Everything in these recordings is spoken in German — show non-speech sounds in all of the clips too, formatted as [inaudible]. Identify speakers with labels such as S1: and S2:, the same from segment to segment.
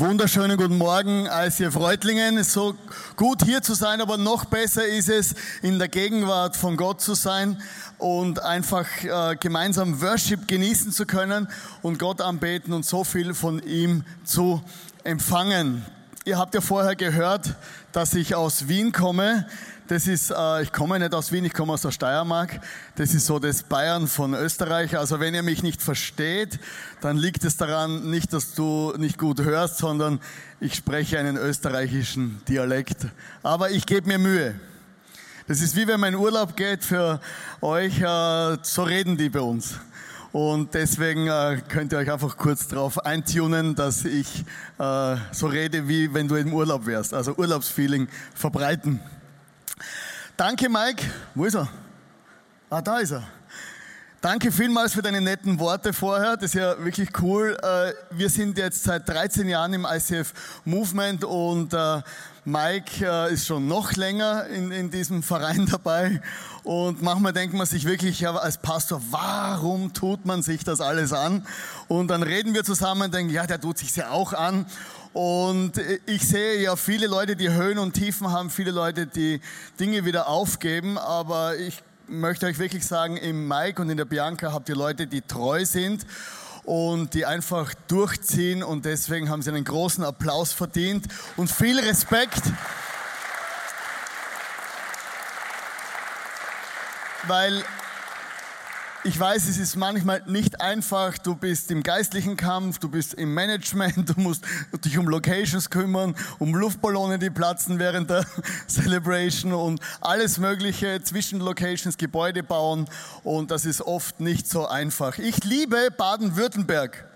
S1: Wunderschönen guten Morgen, Reutlingen. Es ist so gut hier zu sein, aber noch besser ist es, in der Gegenwart von Gott zu sein und einfach äh, gemeinsam Worship genießen zu können und Gott anbeten und so viel von ihm zu empfangen. Ihr habt ja vorher gehört, dass ich aus Wien komme. Das ist, äh, ich komme nicht aus Wien, ich komme aus der Steiermark. Das ist so das Bayern von Österreich. Also wenn ihr mich nicht versteht, dann liegt es daran nicht, dass du nicht gut hörst, sondern ich spreche einen österreichischen Dialekt. Aber ich gebe mir Mühe. Das ist wie wenn mein Urlaub geht für euch, äh, so reden die bei uns. Und deswegen äh, könnt ihr euch einfach kurz darauf eintunen, dass ich so rede, wie wenn du im Urlaub wärst. Also Urlaubsfeeling verbreiten. Danke, Mike. Wo ist er? Ah, da ist er. Danke vielmals für deine netten Worte vorher. Das ist ja wirklich cool. Äh, wir sind jetzt seit 13 Jahren im ICF Movement und äh, Mike äh, ist schon noch länger in, in diesem Verein dabei. Und manchmal denkt man sich wirklich als Pastor, warum tut man sich das alles an? Und dann reden wir zusammen und denken, ja, der tut sich ja auch an. Und ich sehe ja viele Leute, die Höhen und Tiefen haben, viele Leute, die Dinge wieder aufgeben. Aber ich möchte euch wirklich sagen, im Mike und in der Bianca habt ihr Leute, die treu sind und die einfach durchziehen. Und deswegen haben sie einen großen Applaus verdient und viel Respekt. Weil ich weiß, es ist manchmal nicht einfach. Du bist im geistlichen Kampf, du bist im Management, [laughs] du musst dich um Locations kümmern, um Luftballone, die platzen während der [laughs] Celebration und alles Mögliche zwischen Locations, Gebäude bauen. Und das ist oft nicht so einfach. Ich liebe Baden-Württemberg.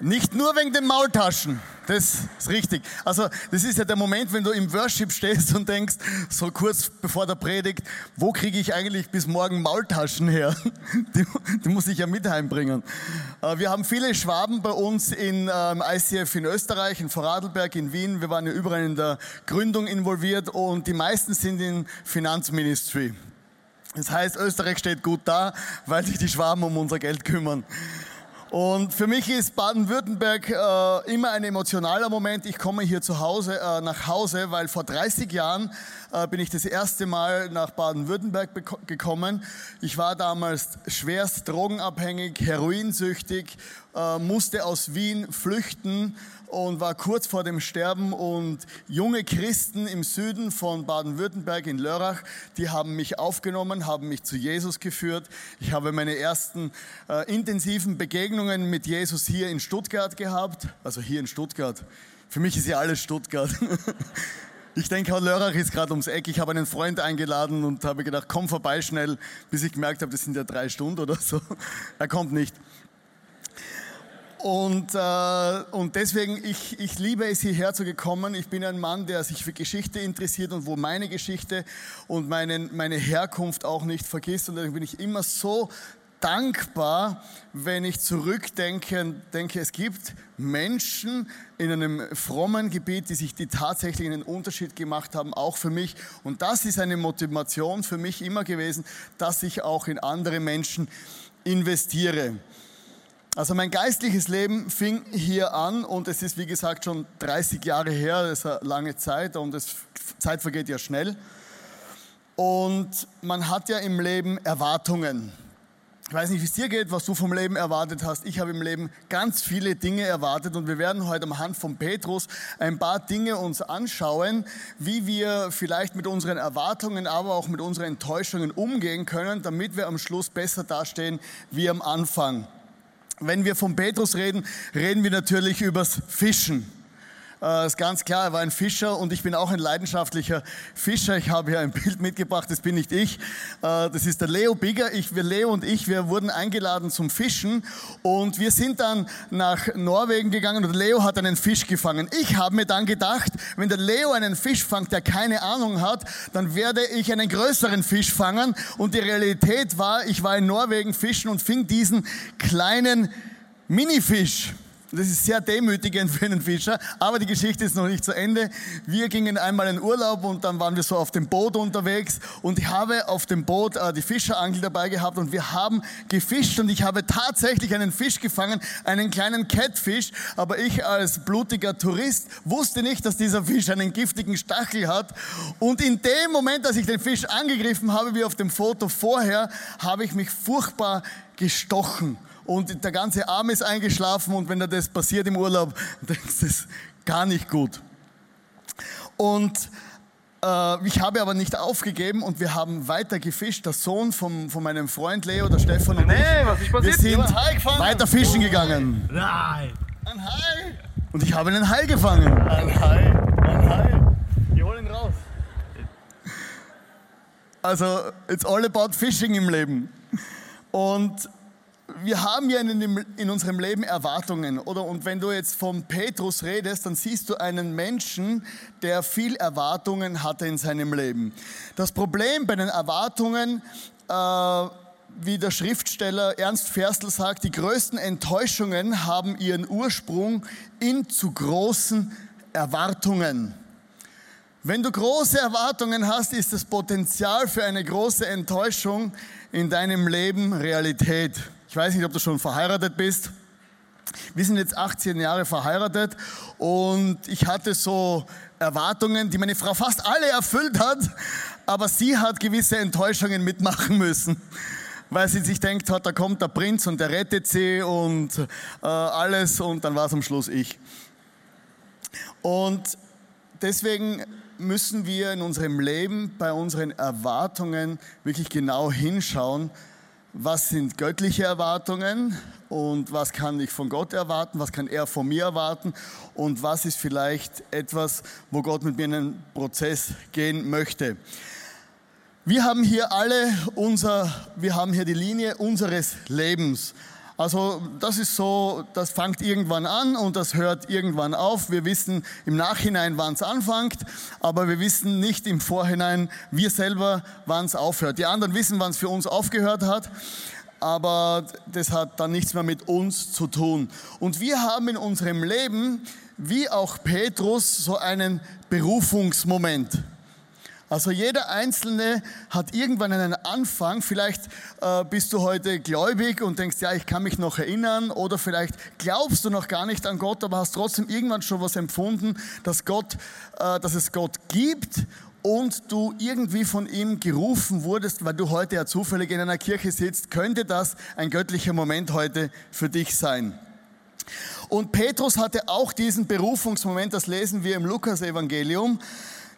S1: Nicht nur wegen den Maultaschen. Das ist richtig. Also, das ist ja der Moment, wenn du im Worship stehst und denkst, so kurz bevor der Predigt, wo kriege ich eigentlich bis morgen Maultaschen her? [laughs] Die, die muss ich ja mit heimbringen. Äh, wir haben viele Schwaben bei uns in ähm, ICF in Österreich, in Vorarlberg, in Wien. Wir waren ja überall in der Gründung involviert und die meisten sind in Finanzministry. Das heißt, Österreich steht gut da, weil sich die Schwaben um unser Geld kümmern. Und für mich ist Baden-Württemberg äh, immer ein emotionaler Moment. Ich komme hier zu Hause, äh, nach Hause, weil vor 30 Jahren äh, bin ich das erste Mal nach Baden-Württemberg gekommen. Ich war damals schwerst drogenabhängig, heroinsüchtig, äh, musste aus Wien flüchten und war kurz vor dem Sterben und junge Christen im Süden von Baden-Württemberg in Lörrach, die haben mich aufgenommen, haben mich zu Jesus geführt. Ich habe meine ersten äh, intensiven Begegnungen mit Jesus hier in Stuttgart gehabt, also hier in Stuttgart. Für mich ist ja alles Stuttgart. [laughs] Ich denke, Lörrach ist gerade ums Eck. Ich habe einen Freund eingeladen und habe gedacht, komm vorbei schnell, bis ich gemerkt habe, das sind ja drei Stunden oder so. Er kommt nicht. Und, äh, und deswegen, ich, ich liebe es, hierher zu gekommen. Ich bin ein Mann, der sich für Geschichte interessiert und wo meine Geschichte und meinen, meine Herkunft auch nicht vergisst. Und deswegen bin ich immer so dankbar, wenn ich zurückdenke, denke, es gibt Menschen in einem frommen Gebiet, die sich die tatsächlich einen Unterschied gemacht haben, auch für mich. Und das ist eine Motivation für mich immer gewesen, dass ich auch in andere Menschen investiere. Also mein geistliches Leben fing hier an und es ist wie gesagt schon 30 Jahre her, das ist eine lange Zeit und die Zeit vergeht ja schnell. Und man hat ja im Leben Erwartungen. Ich weiß nicht, wie es dir geht, was du vom Leben erwartet hast. Ich habe im Leben ganz viele Dinge erwartet und wir werden heute am Hand von Petrus ein paar Dinge uns anschauen, wie wir vielleicht mit unseren Erwartungen, aber auch mit unseren Enttäuschungen umgehen können, damit wir am Schluss besser dastehen wie am Anfang. Wenn wir von Petrus reden, reden wir natürlich übers Fischen. Äh, ist ganz klar, er war ein Fischer und ich bin auch ein leidenschaftlicher Fischer. Ich habe hier ein Bild mitgebracht, das bin nicht ich. Äh, das ist der Leo Bigger. Ich, wir, Leo und ich, wir wurden eingeladen zum Fischen und wir sind dann nach Norwegen gegangen und Leo hat einen Fisch gefangen. Ich habe mir dann gedacht, wenn der Leo einen Fisch fangt, der keine Ahnung hat, dann werde ich einen größeren Fisch fangen. Und die Realität war, ich war in Norwegen fischen und fing diesen kleinen Minifisch. Das ist sehr demütigend [laughs] für einen Fischer, aber die Geschichte ist noch nicht zu Ende. Wir gingen einmal in Urlaub und dann waren wir so auf dem Boot unterwegs und ich habe auf dem Boot äh, die Fischerangel dabei gehabt und wir haben gefischt und ich habe tatsächlich einen Fisch gefangen, einen kleinen Catfish, aber ich als blutiger Tourist wusste nicht, dass dieser Fisch einen giftigen Stachel hat und in dem Moment, als ich den Fisch angegriffen habe, wie auf dem Foto vorher, habe ich mich furchtbar gestochen und der ganze Arm ist eingeschlafen und wenn da das passiert im Urlaub, [laughs] dann ist das gar nicht gut. Und äh, ich habe aber nicht aufgegeben und wir haben weiter gefischt. Der Sohn vom, von meinem Freund Leo, der Stefan und
S2: nee,
S1: ich,
S2: was ist passiert?
S1: wir sind weiter fischen gegangen.
S2: Nein.
S1: Ein Hai. Und ich habe einen Hai gefangen.
S2: Ein Hai. Ein Hai. Wir holen ihn raus.
S1: Also, it's all about fishing im Leben. Und wir haben ja in, in, unserem Leben Erwartungen, oder? Und wenn du jetzt von Petrus redest, dann siehst du einen Menschen, der viel Erwartungen hatte in seinem Leben. Das Problem bei den Erwartungen, äh, wie der Schriftsteller Ernst Ferstl sagt, die größten Enttäuschungen haben ihren Ursprung in zu großen Erwartungen. Wenn du große Erwartungen hast, ist das Potenzial für eine große Enttäuschung in deinem Leben Realität. Ich weiß nicht, ob du schon verheiratet bist. Wir sind jetzt 18 Jahre verheiratet und ich hatte so Erwartungen, die meine Frau fast alle erfüllt hat, aber sie hat gewisse Enttäuschungen mitmachen müssen, weil sie sich denkt hat, da kommt der Prinz und der rettet sie und äh, alles und dann war es am Schluss ich. Und deswegen müssen wir in unserem Leben bei unseren Erwartungen wirklich genau hinschauen, was sind göttliche Erwartungen und was kann ich von Gott erwarten, was kann er von mir erwarten und was ist vielleicht etwas, wo Gott mit mir in einen Prozess gehen möchte. Wir haben hier alle unser, wir haben hier die Linie unseres Lebens. Also das ist so, das fängt irgendwann an und das hört irgendwann auf. Wir wissen im Nachhinein, wann es anfängt, aber wir wissen nicht im Vorhinein, wir selber, wann es aufhört. Die anderen wissen, wann es für uns aufgehört hat, aber das hat dann nichts mehr mit uns zu tun. Und wir haben in unserem Leben, wie auch Petrus, so einen Berufungsmoment. Also jeder Einzelne hat irgendwann einen Anfang. Vielleicht äh, bist du heute gläubig und denkst, ja, ich kann mich noch erinnern. Oder vielleicht glaubst du noch gar nicht an Gott, aber hast trotzdem irgendwann schon was empfunden, dass, Gott, äh, dass es Gott gibt und du irgendwie von ihm gerufen wurdest, weil du heute ja zufällig in einer Kirche sitzt, könnte das ein göttlicher Moment heute für dich sein. Und Petrus hatte auch diesen Berufungsmoment, das lesen wir im Lukas-Evangelium.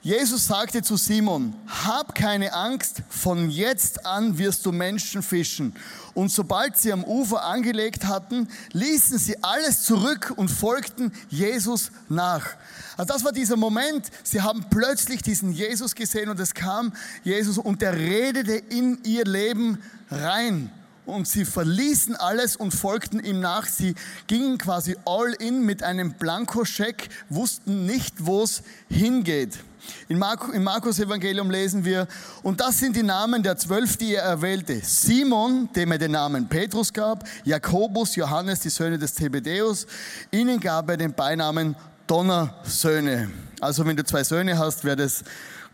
S1: Jesus sagte zu Simon, hab keine Angst, von jetzt an wirst du Menschen fischen. Und sobald sie am Ufer angelegt hatten, ließen sie alles zurück und folgten Jesus nach. Also das war dieser Moment, sie haben plötzlich diesen Jesus gesehen und es kam Jesus und der redete in ihr Leben rein. Und sie verließen alles und folgten ihm nach. Sie gingen quasi all in mit einem Blankoscheck, wussten nicht, wo es hingeht. In Markus, Im Markus Evangelium lesen wir, und das sind die Namen der zwölf, die er erwählte. Simon, dem er den Namen Petrus gab, Jakobus, Johannes, die Söhne des Zebedeus. Ihnen gab er den Beinamen Donnersöhne. Also wenn du zwei Söhne hast, wäre das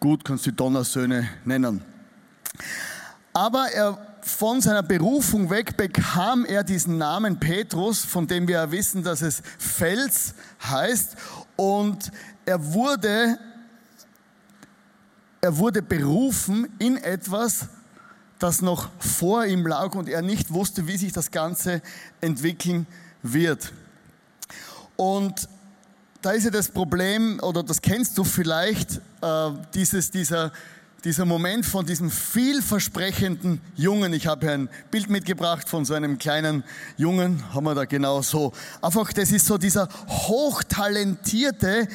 S1: gut, kannst du Donnersöhne nennen. Aber er, von seiner Berufung weg bekam er diesen Namen Petrus, von dem wir wissen, dass es Fels heißt. Und er wurde er wurde berufen in etwas, das noch vor ihm lag und er nicht wusste, wie sich das Ganze entwickeln wird. Und da ist ja das Problem, oder das kennst du vielleicht, äh, dieses, dieser, dieser Moment von diesem vielversprechenden Jungen. Ich habe ein Bild mitgebracht von so einem kleinen Jungen, haben wir da genau so. Einfach, das ist so dieser Hochtalentierte,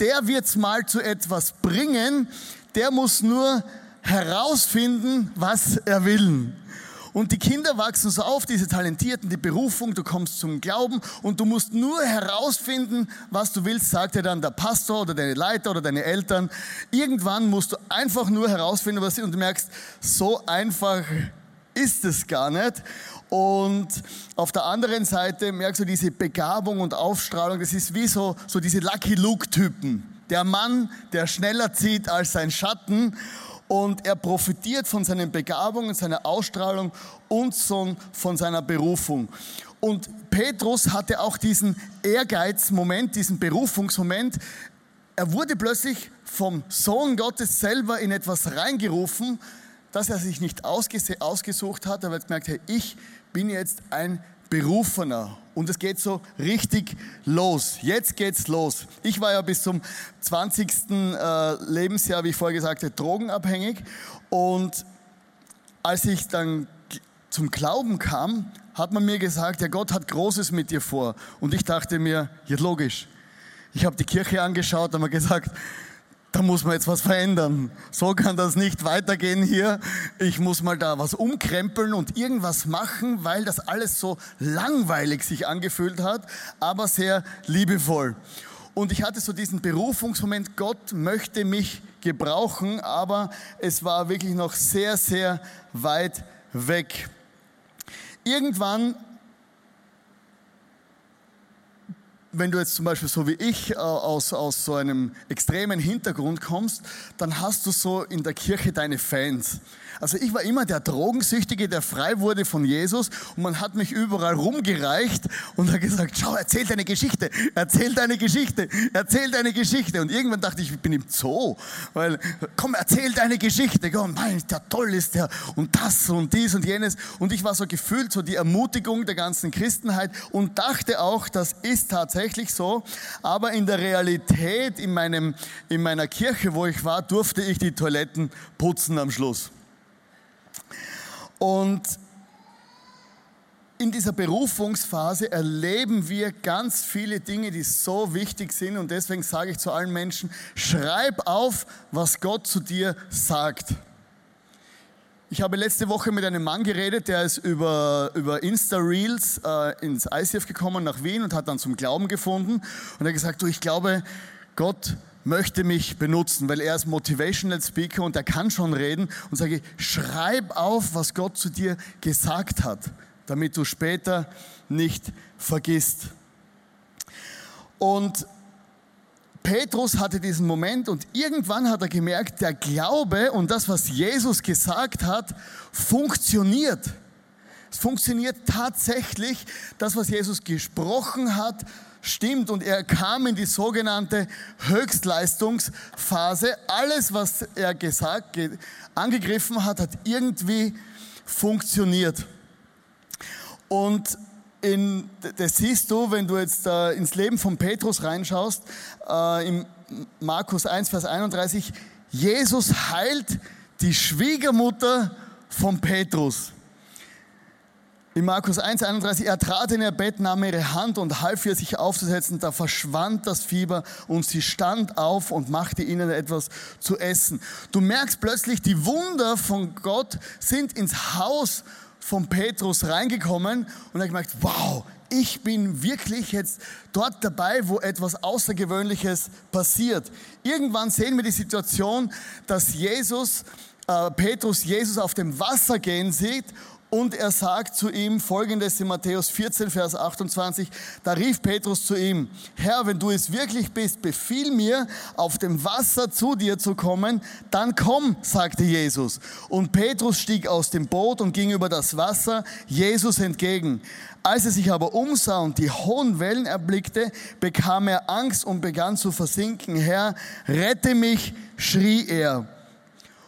S1: der wird es mal zu etwas bringen, der muss nur herausfinden, was er will. Und die Kinder wachsen so auf, diese Talentierten, die Berufung, du kommst zum Glauben und du musst nur herausfinden, was du willst, sagt dir dann der Pastor oder deine Leiter oder deine Eltern. Irgendwann musst du einfach nur herausfinden, was sie und du merkst, so einfach ist es gar nicht. Und auf der anderen Seite merkst du diese Begabung und Aufstrahlung, das ist wie so, so diese Lucky Luke-Typen. Der Mann, der schneller zieht als sein Schatten und er profitiert von seinen Begabungen, seiner Ausstrahlung und von seiner Berufung. Und Petrus hatte auch diesen Ehrgeizmoment, diesen Berufungsmoment. Er wurde plötzlich vom Sohn Gottes selber in etwas reingerufen, das er sich nicht ausgesucht hat. Er hat gemerkt, hey, ich bin jetzt ein Berufener. Und es geht so richtig los. Jetzt geht's los. Ich war ja bis zum 20. Äh, Lebensjahr, wie ich vorher gesagt habe, drogenabhängig. Und als ich dann zum Glauben kam, hat man mir gesagt, ja Gott hat Großes mit dir vor. Und ich dachte mir, ja logisch. Ich habe die Kirche angeschaut und mir gesagt, da muss man jetzt was verändern. So kann das nicht weitergehen hier. Ich muss mal da was umkrempeln und irgendwas machen, weil das alles so langweilig sich angefühlt hat, aber sehr liebevoll. Und ich hatte so diesen Berufungsmoment, Gott möchte mich gebrauchen, aber es war wirklich noch sehr, sehr weit weg. Irgendwann wenn du jetzt zum Beispiel so wie ich äh, aus, aus so einem extremen Hintergrund kommst, dann hast du so in der Kirche deine Fans. Also ich war immer der Drogensüchtige, der frei wurde von Jesus und man hat mich überall rumgereicht und hat gesagt, schau, erzähl deine Geschichte, erzähl deine Geschichte, erzähl deine Geschichte. Und irgendwann dachte ich, ich bin im Zoo, weil, komm, erzähl deine Geschichte, komm, mein, der toll ist der und das und dies und jenes. Und ich war so gefühlt, so die Ermutigung der ganzen Christenheit und dachte auch, das ist tatsächlich so. Aber in der Realität, in, meinem, in meiner Kirche, wo ich war, durfte ich die Toiletten putzen am Schluss. Und in dieser Berufungsphase erleben wir ganz viele Dinge, die so wichtig sind. Und deswegen sage ich zu allen Menschen, schreib auf, was Gott zu dir sagt. Ich habe letzte Woche mit einem Mann geredet, der ist über, über Insta-Reels äh, ins ICF gekommen nach Wien und hat dann zum Glauben gefunden. Und er hat gesagt, du, ich glaube, Gott möchte mich benutzen, weil er ist Motivational Speaker und er kann schon reden und sage, schreib auf, was Gott zu dir gesagt hat, damit du später nicht vergisst. Und Petrus hatte diesen Moment und irgendwann hat er gemerkt, der Glaube und das, was Jesus gesagt hat, funktioniert. Funktioniert tatsächlich, das, was Jesus gesprochen hat, stimmt und er kam in die sogenannte Höchstleistungsphase. Alles, was er gesagt, angegriffen hat, hat irgendwie funktioniert. Und in, das siehst du, wenn du jetzt äh, ins Leben von Petrus reinschaust, äh, im Markus 1, Vers 31, Jesus heilt die Schwiegermutter von Petrus. In Markus 1, 31, er trat in ihr Bett, nahm ihre Hand und half ihr, sich aufzusetzen. Da verschwand das Fieber und sie stand auf und machte ihnen etwas zu essen. Du merkst plötzlich, die Wunder von Gott sind ins Haus von Petrus reingekommen und er gemerkt, wow, ich bin wirklich jetzt dort dabei, wo etwas Außergewöhnliches passiert. Irgendwann sehen wir die Situation, dass Jesus, äh, Petrus Jesus auf dem Wasser gehen sieht und er sagt zu ihm folgendes in Matthäus 14, Vers 28, da rief Petrus zu ihm, Herr, wenn du es wirklich bist, befiehl mir, auf dem Wasser zu dir zu kommen, dann komm, sagte Jesus. Und Petrus stieg aus dem Boot und ging über das Wasser Jesus entgegen. Als er sich aber umsah und die hohen Wellen erblickte, bekam er Angst und begann zu versinken. Herr, rette mich, schrie er.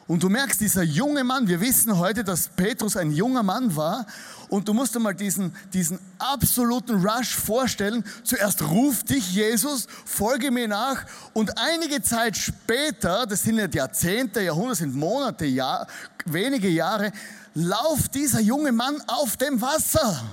S1: Und du merkst, dieser junge Mann, wir wissen heute, dass Petrus ein junger Mann war. Und du musst dir mal diesen, diesen absoluten Rush vorstellen. Zuerst ruft dich Jesus, folge mir nach. Und einige Zeit später, das sind nicht Jahrzehnte, Jahrhunderte, sind Monate, Jahr, wenige Jahre, lauft dieser junge Mann auf dem Wasser.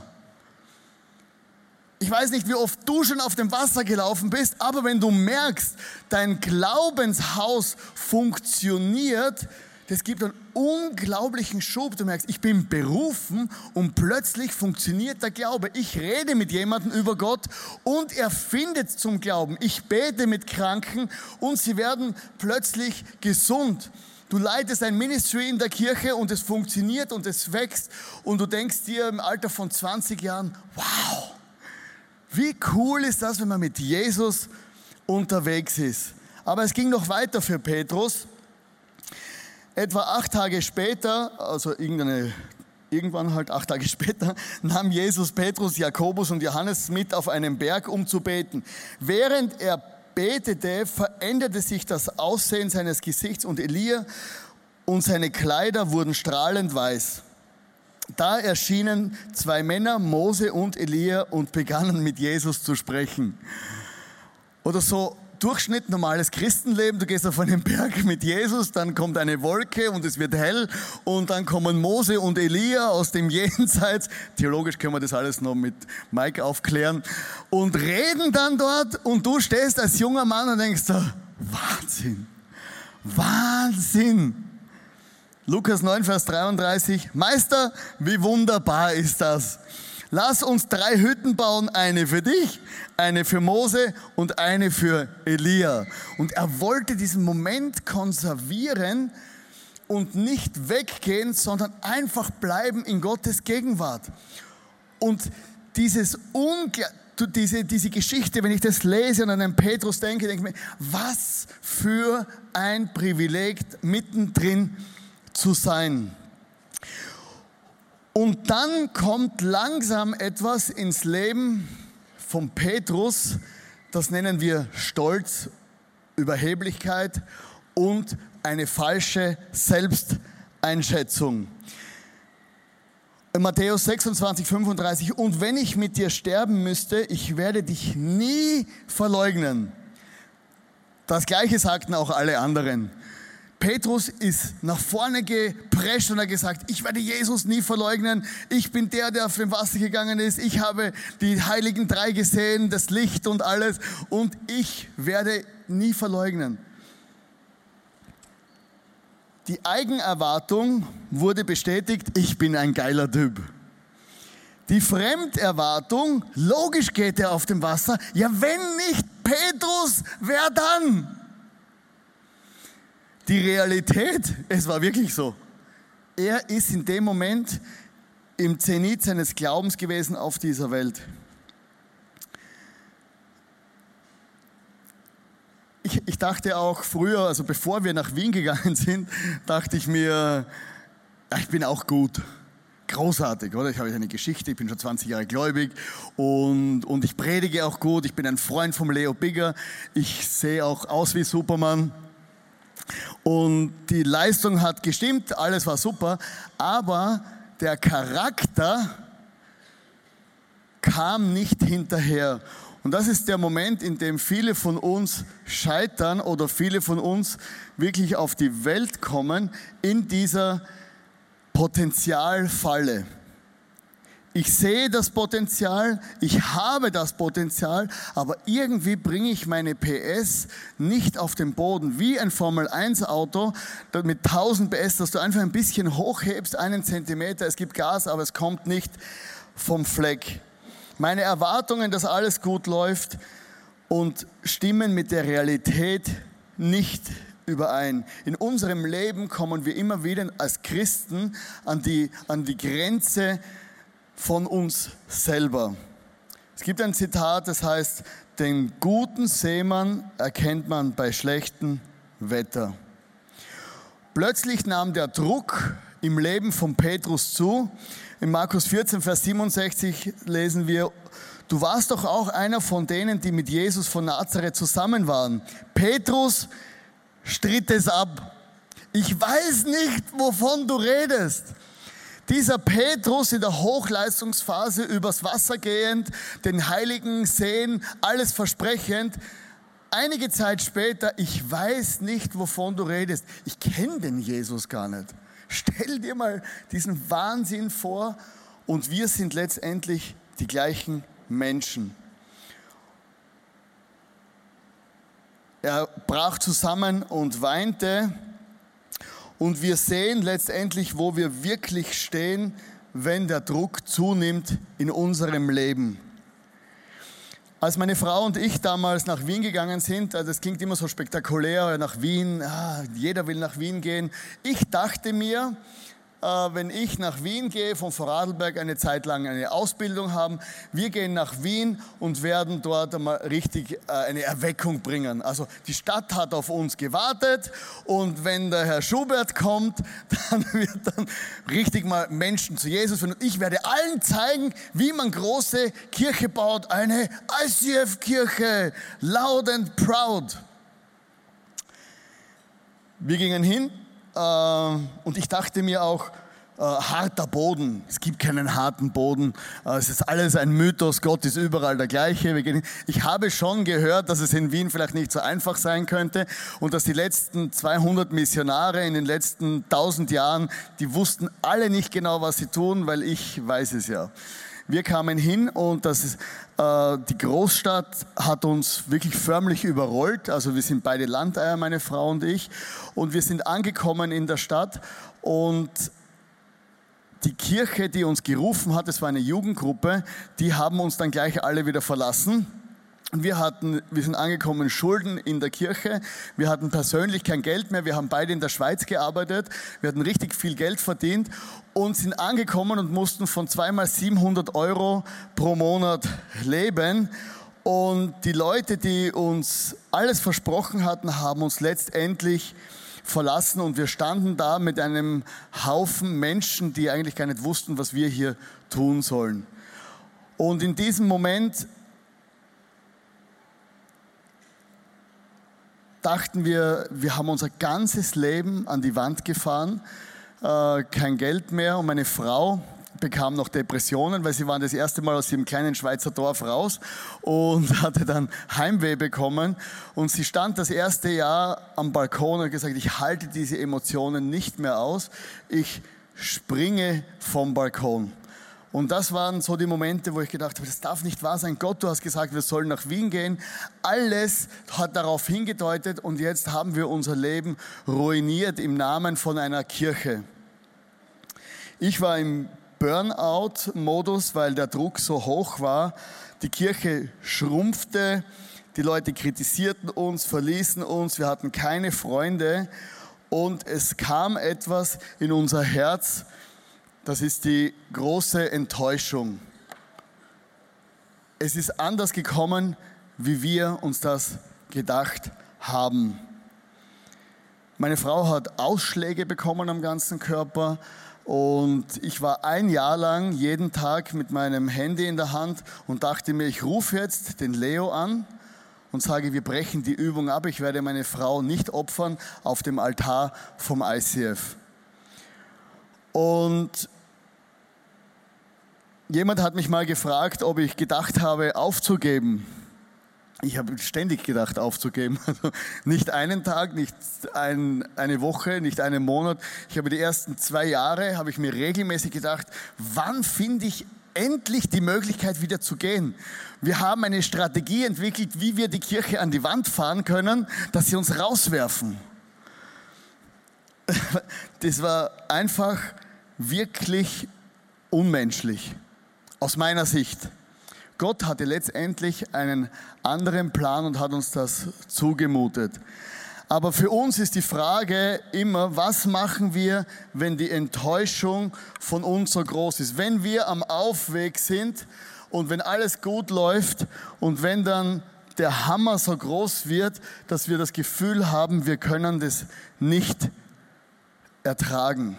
S1: Ich weiß nicht, wie oft du schon auf dem Wasser gelaufen bist, aber wenn du merkst, dein Glaubenshaus funktioniert, das gibt einen unglaublichen Schub. Du merkst, ich bin berufen und plötzlich funktioniert der Glaube. Ich rede mit jemandem über Gott und er findet zum Glauben. Ich bete mit Kranken und sie werden plötzlich gesund. Du leitest ein Ministry in der Kirche und es funktioniert und es wächst und du denkst dir im Alter von 20 Jahren, wow, wie cool ist das, wenn man mit Jesus unterwegs ist. Aber es ging noch weiter für Petrus. Etwa acht Tage später, also irgendeine, irgendwann halt acht Tage [laughs] später, nahm Jesus Petrus, Jakobus und Johannes mit auf einen Berg, um zu beten. Während er betete, veränderte sich das Aussehen seines Gesichts und Elia und seine Kleider wurden strahlend weiß. Da erschienen zwei Männer, Mose und Elia, und begannen mit Jesus zu sprechen. Oder so Durchschnitt normales Christenleben. Du gehst auf einen Berg mit Jesus, dann kommt eine Wolke und es wird hell und dann kommen Mose und Elia aus dem [laughs] Jenseits. Theologisch können wir das alles noch mit Mike aufklären und reden dann dort und du stehst als junger Mann und denkst so, Wahnsinn, Wahnsinn. Lukas 9, Vers 33, Meister, wie wunderbar ist das. Lass uns drei Hütten bauen, eine für dich, eine für Mose und eine für Elia. Und er wollte diesen Moment konservieren und nicht weggehen, sondern einfach bleiben in Gottes Gegenwart. Und dieses Ungl diese, diese Geschichte, wenn ich das lese und an den Petrus denke, denke ich mir, was für ein Privileg, mittendrin zu sein. Und dann kommt langsam etwas ins Leben von Petrus, das nennen wir Stolz, Überheblichkeit und eine falsche Selbsteinschätzung. In Matthäus 26, 35, und wenn ich mit dir sterben müsste, ich werde dich nie verleugnen. Das gleiche sagten auch alle anderen. Petrus ist nach vorne geprescht und hat gesagt, ich werde Jesus nie verleugnen. Ich bin der, der auf dem Wasser gegangen ist. Ich habe die heiligen drei gesehen, das Licht und alles. Und ich werde nie verleugnen. Die Eigenerwartung wurde bestätigt, ich bin ein geiler Typ. Die Fremderwartung, logisch geht er auf dem Wasser. Ja, wenn nicht Petrus, wer dann? Die Realität, es war wirklich so. Er ist in dem Moment im Zenit seines Glaubens gewesen auf dieser Welt. Ich, ich, dachte auch früher, also bevor wir nach Wien gegangen [laughs] sind, dachte ich mir, ich bin auch gut. Großartig, oder? Ich habe eine Geschichte, ich bin schon 20 Jahre gläubig und, und ich predige auch gut. Ich bin ein Freund vom Leo Bigger. Ich sehe auch aus wie Superman. Und die Leistung hat gestimmt, alles war super, aber der Charakter kam nicht hinterher. Und das ist der Moment, in dem viele von uns scheitern oder viele von uns wirklich auf die Welt kommen in dieser Potenzialfalle. Ich sehe das Potenzial, ich habe das Potenzial, aber irgendwie bringe ich meine PS nicht auf den Boden. Wie ein Formel 1 Auto mit 1000 PS, dass du einfach ein bisschen hochhebst, einen Zentimeter, es gibt Gas, aber es kommt nicht vom Fleck. Meine Erwartungen, dass alles gut läuft und stimmen mit der Realität nicht überein. In unserem Leben kommen wir immer wieder als Christen an die, an die Grenze, von uns selber. Es gibt ein Zitat, das heißt, den guten Seemann erkennt man bei schlechtem Wetter. Plötzlich nahm der Druck im Leben von Petrus zu. In Markus 14, Vers 67 lesen wir, du warst doch auch einer von denen, die mit Jesus von Nazareth zusammen waren. Petrus stritt es ab. Ich weiß nicht, wovon du redest. Dieser Petrus in der Hochleistungsphase übers Wasser gehend, den Heiligen sehen, alles versprechend. Einige Zeit später, ich weiß nicht, wovon du redest. Ich kenne den Jesus gar nicht. Stell dir mal diesen Wahnsinn vor und wir sind letztendlich die gleichen Menschen. Er brach zusammen und weinte und wir sehen letztendlich, wo wir wirklich stehen, wenn der Druck zunimmt in unserem Leben. Als meine Frau und ich damals nach Wien gegangen sind, also das klingt immer so spektakulär, nach Wien, ah, jeder will nach Wien gehen. Ich dachte mir, wenn ich nach Wien gehe, von Vorarlberg eine Zeit lang eine Ausbildung haben. Wir gehen nach Wien und werden dort einmal richtig äh, eine Erweckung bringen. Also die Stadt hat auf uns gewartet und wenn der Herr Schubert kommt, [laughs] dann wird dann richtig mal Menschen zu Jesus führen. Und ich werde allen zeigen, wie man große Kirche baut. Eine ICF-Kirche, loud and proud. Wir gingen hin äh, und ich dachte mir auch, äh, harter Boden. Es gibt keinen harten Boden. Äh, es ist alles ein Mythos. Gott ist überall der gleiche. Ich habe schon gehört, dass es in Wien vielleicht nicht so einfach sein könnte und dass die letzten 200 Missionare in den letzten 1000 Jahren, die wussten alle nicht genau, was sie tun, weil ich weiß es ja. Wir kamen hin und das ist, äh, die Großstadt hat uns wirklich förmlich überrollt. Also wir sind beide Landeier, meine Frau und ich. Und wir sind angekommen in der Stadt und die Kirche, die uns gerufen hat, es war eine Jugendgruppe, die haben uns dann gleich alle wieder verlassen. Wir, hatten, wir sind angekommen, Schulden in der Kirche. Wir hatten persönlich kein Geld mehr. Wir haben beide in der Schweiz gearbeitet. Wir hatten richtig viel Geld verdient und sind angekommen und mussten von zweimal 700 Euro pro Monat leben. Und die Leute, die uns alles versprochen hatten, haben uns letztendlich verlassen und wir standen da mit einem Haufen Menschen, die eigentlich gar nicht wussten, was wir hier tun sollen. Und in diesem Moment dachten wir, wir haben unser ganzes Leben an die Wand gefahren, äh, kein Geld mehr und meine Frau bekam noch Depressionen, weil sie waren das erste Mal aus ihrem kleinen Schweizer Dorf raus und [laughs] hatte dann Heimweh bekommen. Und sie stand das erste Jahr am Balkon und gesagt, ich halte diese Emotionen nicht mehr aus. Ich springe vom Balkon. Und das waren so die Momente, wo ich gedacht habe, das darf nicht wahr sein. Gott, du hast gesagt, wir sollen nach Wien gehen. Alles hat darauf hingedeutet und jetzt haben wir unser Leben ruiniert im Namen von einer Kirche. Ich war im Burnout-Modus, weil der Druck so hoch war. Die Kirche schrumpfte, die Leute kritisierten uns, verließen uns, wir hatten keine Freunde und es kam etwas in unser Herz, das ist die große Enttäuschung. Es ist anders gekommen, wie wir uns das gedacht haben. Meine Frau hat Ausschläge bekommen am ganzen Körper und ich war ein Jahr lang jeden Tag mit meinem Handy in der Hand und dachte mir, ich rufe jetzt den Leo an und sage, wir brechen die Übung ab, ich werde meine Frau nicht opfern auf dem Altar vom ICF. Und Jemand hat mich mal gefragt, ob ich gedacht habe, aufzugeben. Ich habe ständig gedacht, aufzugeben. [laughs] Also nicht einen Tag, nicht ein, eine Woche, nicht einen Monat. Ich habe die ersten zwei Jahre, habe ich mir regelmäßig gedacht, wann finde ich endlich die Möglichkeit, wieder zu gehen. Wir haben eine Strategie entwickelt, wie wir die Kirche an die Wand fahren können, dass sie uns rauswerfen. [laughs] Das war einfach wirklich unmenschlich aus meiner Sicht. Gott hatte letztendlich einen anderen Plan und hat uns das zugemutet. Aber für uns ist die Frage immer, was machen wir, wenn die Enttäuschung von uns so groß ist? Wenn wir am Aufweg sind und wenn alles gut läuft und wenn dann der Hammer so groß wird, dass wir das Gefühl haben, wir können das nicht ertragen.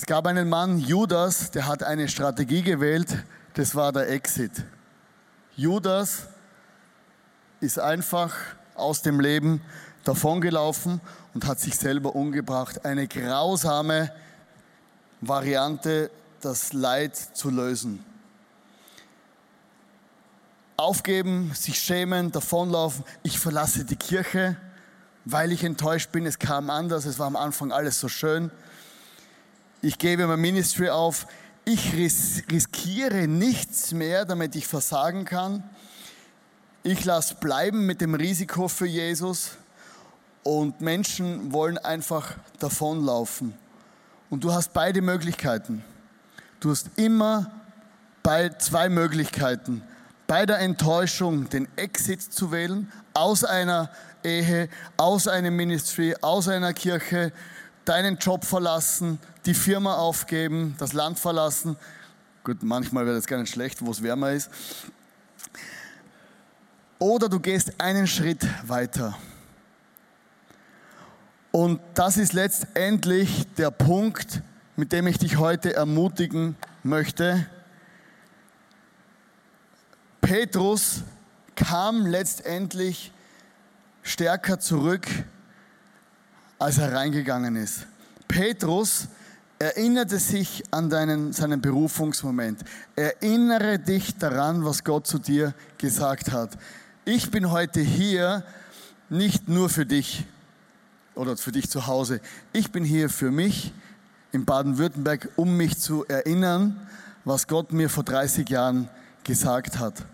S1: Es gab einen Mann, Judas, der hat eine Strategie gewählt, das war der Exit. Judas ist einfach aus dem Leben davongelaufen und hat sich selber umgebracht. Eine grausame Variante, das Leid zu lösen. Aufgeben, sich schämen, davonlaufen. Ich verlasse die Kirche, weil ich enttäuscht bin. Es kam anders. Es war am Anfang alles so schön ich gebe mein Ministry auf, ich riskiere nichts mehr, damit ich versagen kann. Ich lasse bleiben mit dem Risiko für Jesus und Menschen wollen einfach davonlaufen. Und du hast beide Möglichkeiten. Du hast immer bei zwei Möglichkeiten. bei der Enttäuschung den Exit zu wählen, aus einer Ehe, aus einem Ministry, aus einer Kirche, deinen Job verlassen, die Firma aufgeben, das Land verlassen. Gut, manchmal wird es gar nicht schlecht, wo es wärmer ist. Oder du gehst einen Schritt weiter. Und das ist letztendlich der Punkt, mit dem ich dich heute ermutigen möchte. Petrus kam letztendlich stärker zurück, als er reingegangen ist. Petrus erinnerte sich an deinen, seinen Berufungsmoment. Erinnere dich daran, was Gott zu dir gesagt hat. Ich bin heute hier nicht nur für dich oder für dich zu Hause. Ich bin hier für mich in Baden-Württemberg, um mich zu erinnern, was Gott mir vor 30 Jahren gesagt hat.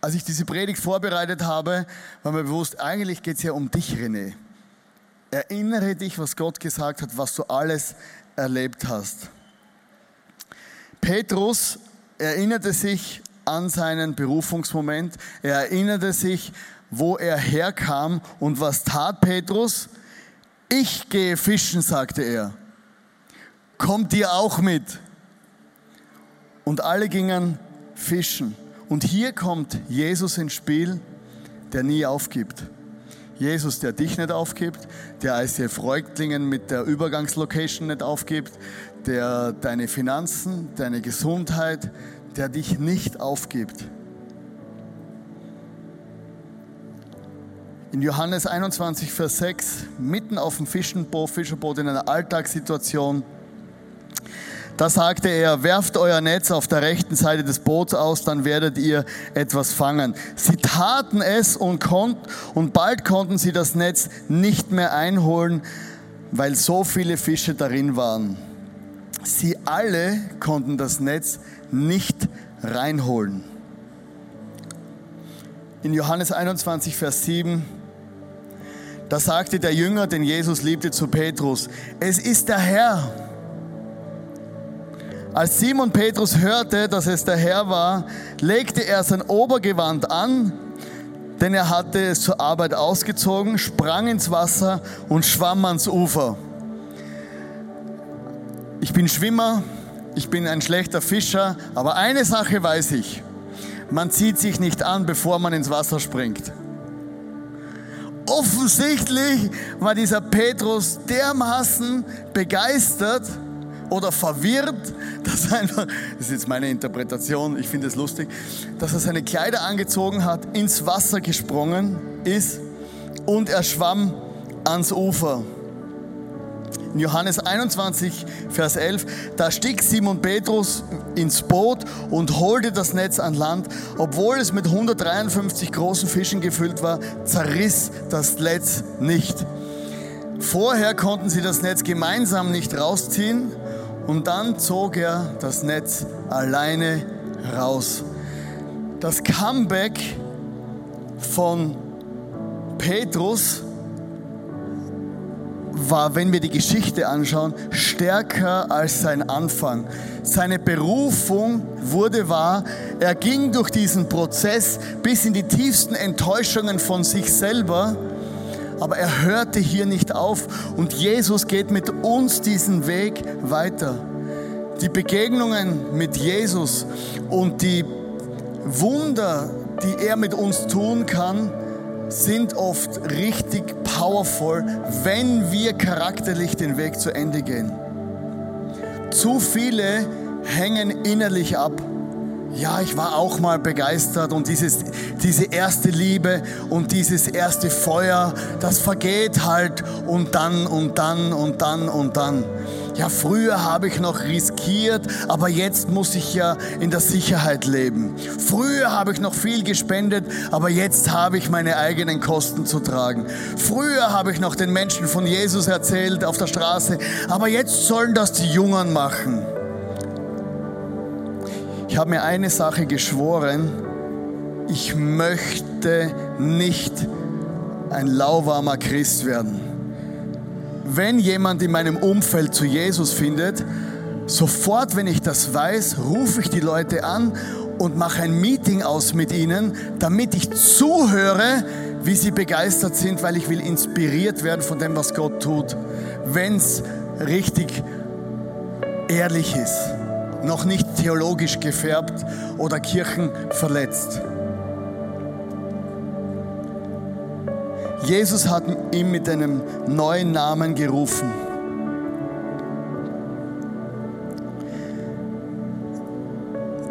S1: Als ich diese Predigt vorbereitet habe, war mir bewusst, eigentlich geht es ja um dich, René. Erinnere dich, was Gott gesagt hat, was du alles erlebt hast. Petrus erinnerte sich an seinen Berufungsmoment. Er erinnerte sich, wo er herkam und was tat Petrus? Ich gehe fischen, sagte er. Kommt ihr auch mit? Und alle gingen fischen. Und hier kommt Jesus ins Spiel, der nie aufgibt. Jesus, der dich nicht aufgibt, der ICF Reutlingen mit der Übergangslocation nicht aufgibt, der deine Finanzen, deine Gesundheit, der dich nicht aufgibt. In Johannes 21, Vers 6, mitten auf dem Fischenboot, Fischerboot in einer Alltagssituation, da sagte er, werft euer Netz auf der rechten Seite des Boots aus, dann werdet ihr etwas fangen. Sie taten es und, konnt, und bald konnten sie das Netz nicht mehr einholen, weil so viele Fische darin waren. Sie alle konnten das Netz nicht reinholen. In Johannes 21, Vers 7, da sagte der Jünger, den Jesus liebte, zu Petrus, es ist der Herr. Als Simon Petrus hörte, dass es der Herr war, legte er sein Obergewand an, denn er hatte es zur Arbeit ausgezogen, sprang ins Wasser und schwamm ans Ufer. Ich bin Schwimmer, ich bin ein schlechter Fischer, aber eine Sache weiß ich. Man zieht sich nicht an, bevor man ins Wasser springt. Offensichtlich war dieser Petrus dermaßen begeistert, oder verwirrt, [laughs] dass er einfach, das ist jetzt meine Interpretation, ich finde es lustig, dass er seine Kleider angezogen hat, ins Wasser gesprungen ist und er schwamm ans Ufer. In Johannes 21, Vers 11, da stieg Simon Petrus ins Boot und holte das Netz an Land. Obwohl es mit 153 großen Fischen gefüllt war, zerriss das Netz nicht. Vorher konnten sie das Netz gemeinsam nicht rausziehen und dann zog er das Netz alleine raus. Das Comeback von Petrus war, wenn wir die Geschichte anschauen, stärker als sein Anfang. Seine Berufung wurde wahr. Er ging durch diesen Prozess bis in die tiefsten Enttäuschungen von sich selber aber er hörte hier nicht auf und Jesus geht mit uns diesen Weg weiter. Die Begegnungen mit Jesus und die Wunder, die er mit uns tun kann, sind oft richtig powerful, wenn wir charakterlich den Weg zu Ende gehen. Zu viele hängen innerlich ab ja, ich war auch mal begeistert und dieses, diese erste Liebe und dieses erste Feuer, das vergeht halt und dann und dann und dann und dann. Ja, früher habe ich noch riskiert, aber jetzt muss ich ja in der Sicherheit leben. Früher habe ich noch viel gespendet, aber jetzt habe ich meine eigenen Kosten zu tragen. Früher habe ich noch den Menschen von Jesus erzählt auf der Straße, aber jetzt sollen das die Jungen machen. Ich habe mir eine Sache geschworen, ich möchte nicht ein lauwarmer Christ werden. Wenn jemand in meinem Umfeld zu Jesus findet, sofort, wenn ich das weiß, rufe ich die Leute an und mache ein Meeting aus mit ihnen, damit ich zuhöre, wie sie begeistert sind, weil ich will inspiriert werden von dem, was Gott tut, wenn es richtig ehrlich ist, noch nicht theologisch gefärbt oder Kirchen verletzt. Jesus hat ihn mit einem neuen Namen gerufen.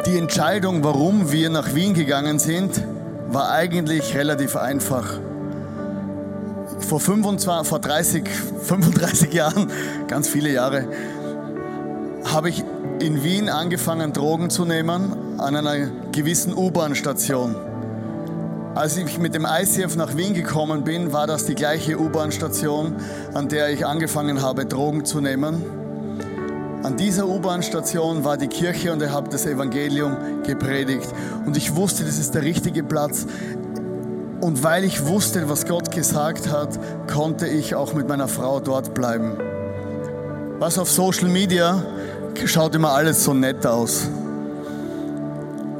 S1: Die Entscheidung, warum wir nach Wien gegangen sind, war eigentlich relativ einfach. Vor, 25, vor 30, 35 Jahren, ganz viele Jahre, habe ich in Wien angefangen, Drogen zu nehmen an einer gewissen U-Bahn-Station. Als ich mit dem ICF nach Wien gekommen bin, war das die gleiche U-Bahn-Station, an der ich angefangen habe, Drogen zu nehmen. An dieser U-Bahn-Station war die Kirche und ich habe das Evangelium gepredigt. Und ich wusste, das ist der richtige Platz. Und weil ich wusste, was Gott gesagt hat, konnte ich auch mit meiner Frau dort bleiben. Was auf Social Media schaut immer alles so nett aus.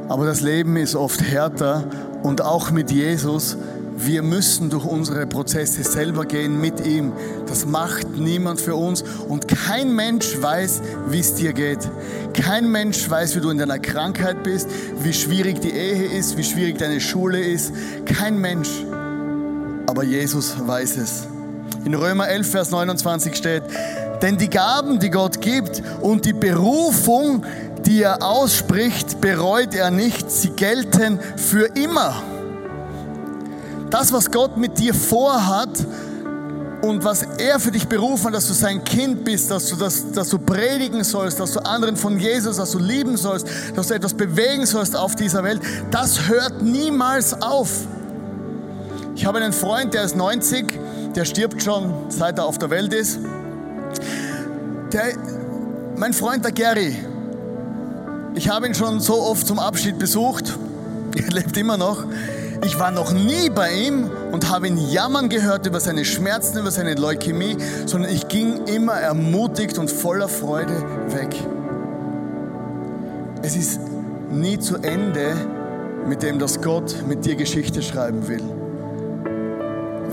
S1: Aber das Leben ist oft härter und auch mit Jesus, wir müssen durch unsere Prozesse selber gehen mit ihm. Das macht niemand für uns und kein Mensch weiß, wie es dir geht. Kein Mensch weiß, wie du in deiner Krankheit bist, wie schwierig die Ehe ist, wie schwierig deine Schule ist. Kein Mensch. Aber Jesus weiß es. In Römer 11, Vers 29 steht, denn die Gaben, die Gott gibt und die Berufung, die er ausspricht, bereut er nicht. Sie gelten für immer. Das, was Gott mit dir vorhat und was er für dich berufen hat, dass du sein Kind bist, dass du, das, dass du predigen sollst, dass du anderen von Jesus, dass du lieben sollst, dass du etwas bewegen sollst auf dieser Welt, das hört niemals auf. Ich habe einen Freund, der ist 90, der stirbt schon, seit er auf der Welt ist. Der, mein Freund, der Gary, ich habe ihn schon so oft zum Abschied besucht. [laughs] Er lebt immer noch. Ich war noch nie bei ihm und habe ihn jammern gehört über seine Schmerzen, über seine Leukämie, sondern ich ging immer ermutigt und voller Freude weg. Es ist nie zu Ende mit dem, dass Gott mit dir Geschichte schreiben will.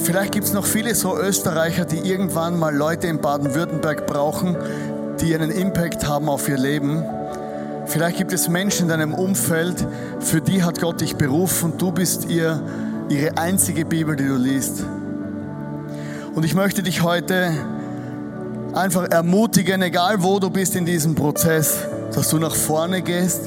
S1: Vielleicht gibt es noch viele so Österreicher, die irgendwann mal Leute in Baden-Württemberg brauchen, die einen Impact haben auf ihr Leben. Vielleicht gibt es Menschen in deinem Umfeld, für die hat Gott dich berufen. Du bist ihr, ihre einzige Bibel, die du liest. Und ich möchte dich heute einfach ermutigen, egal wo du bist in diesem Prozess, dass du nach vorne gehst,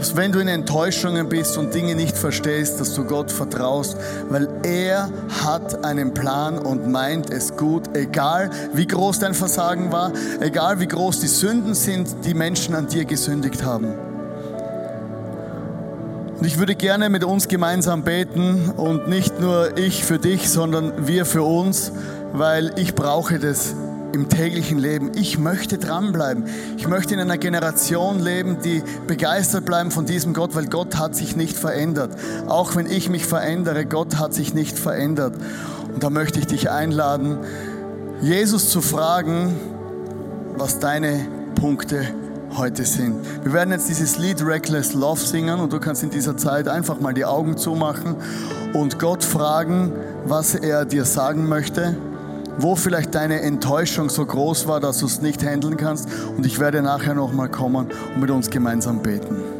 S1: dass wenn du in Enttäuschungen bist und Dinge nicht verstehst, dass du Gott vertraust, weil er hat einen Plan und meint es gut, egal wie groß dein Versagen war, egal wie groß die Sünden sind, die Menschen an dir gesündigt haben. Und ich würde gerne mit uns gemeinsam beten und nicht nur ich für dich, sondern wir für uns, weil ich brauche das im täglichen Leben. Ich möchte dranbleiben. Ich möchte in einer Generation leben, die begeistert bleiben von diesem Gott, weil Gott hat sich nicht verändert. Auch wenn ich mich verändere, Gott hat sich nicht verändert. Und da möchte ich dich einladen, Jesus zu fragen, was deine Punkte heute sind. Wir werden jetzt dieses Lied Reckless Love singen und du kannst in dieser Zeit einfach mal die Augen zumachen und Gott fragen, was er dir sagen möchte wo vielleicht deine Enttäuschung so groß war, dass du es nicht handeln kannst. Und ich werde nachher nochmal kommen und mit uns gemeinsam beten.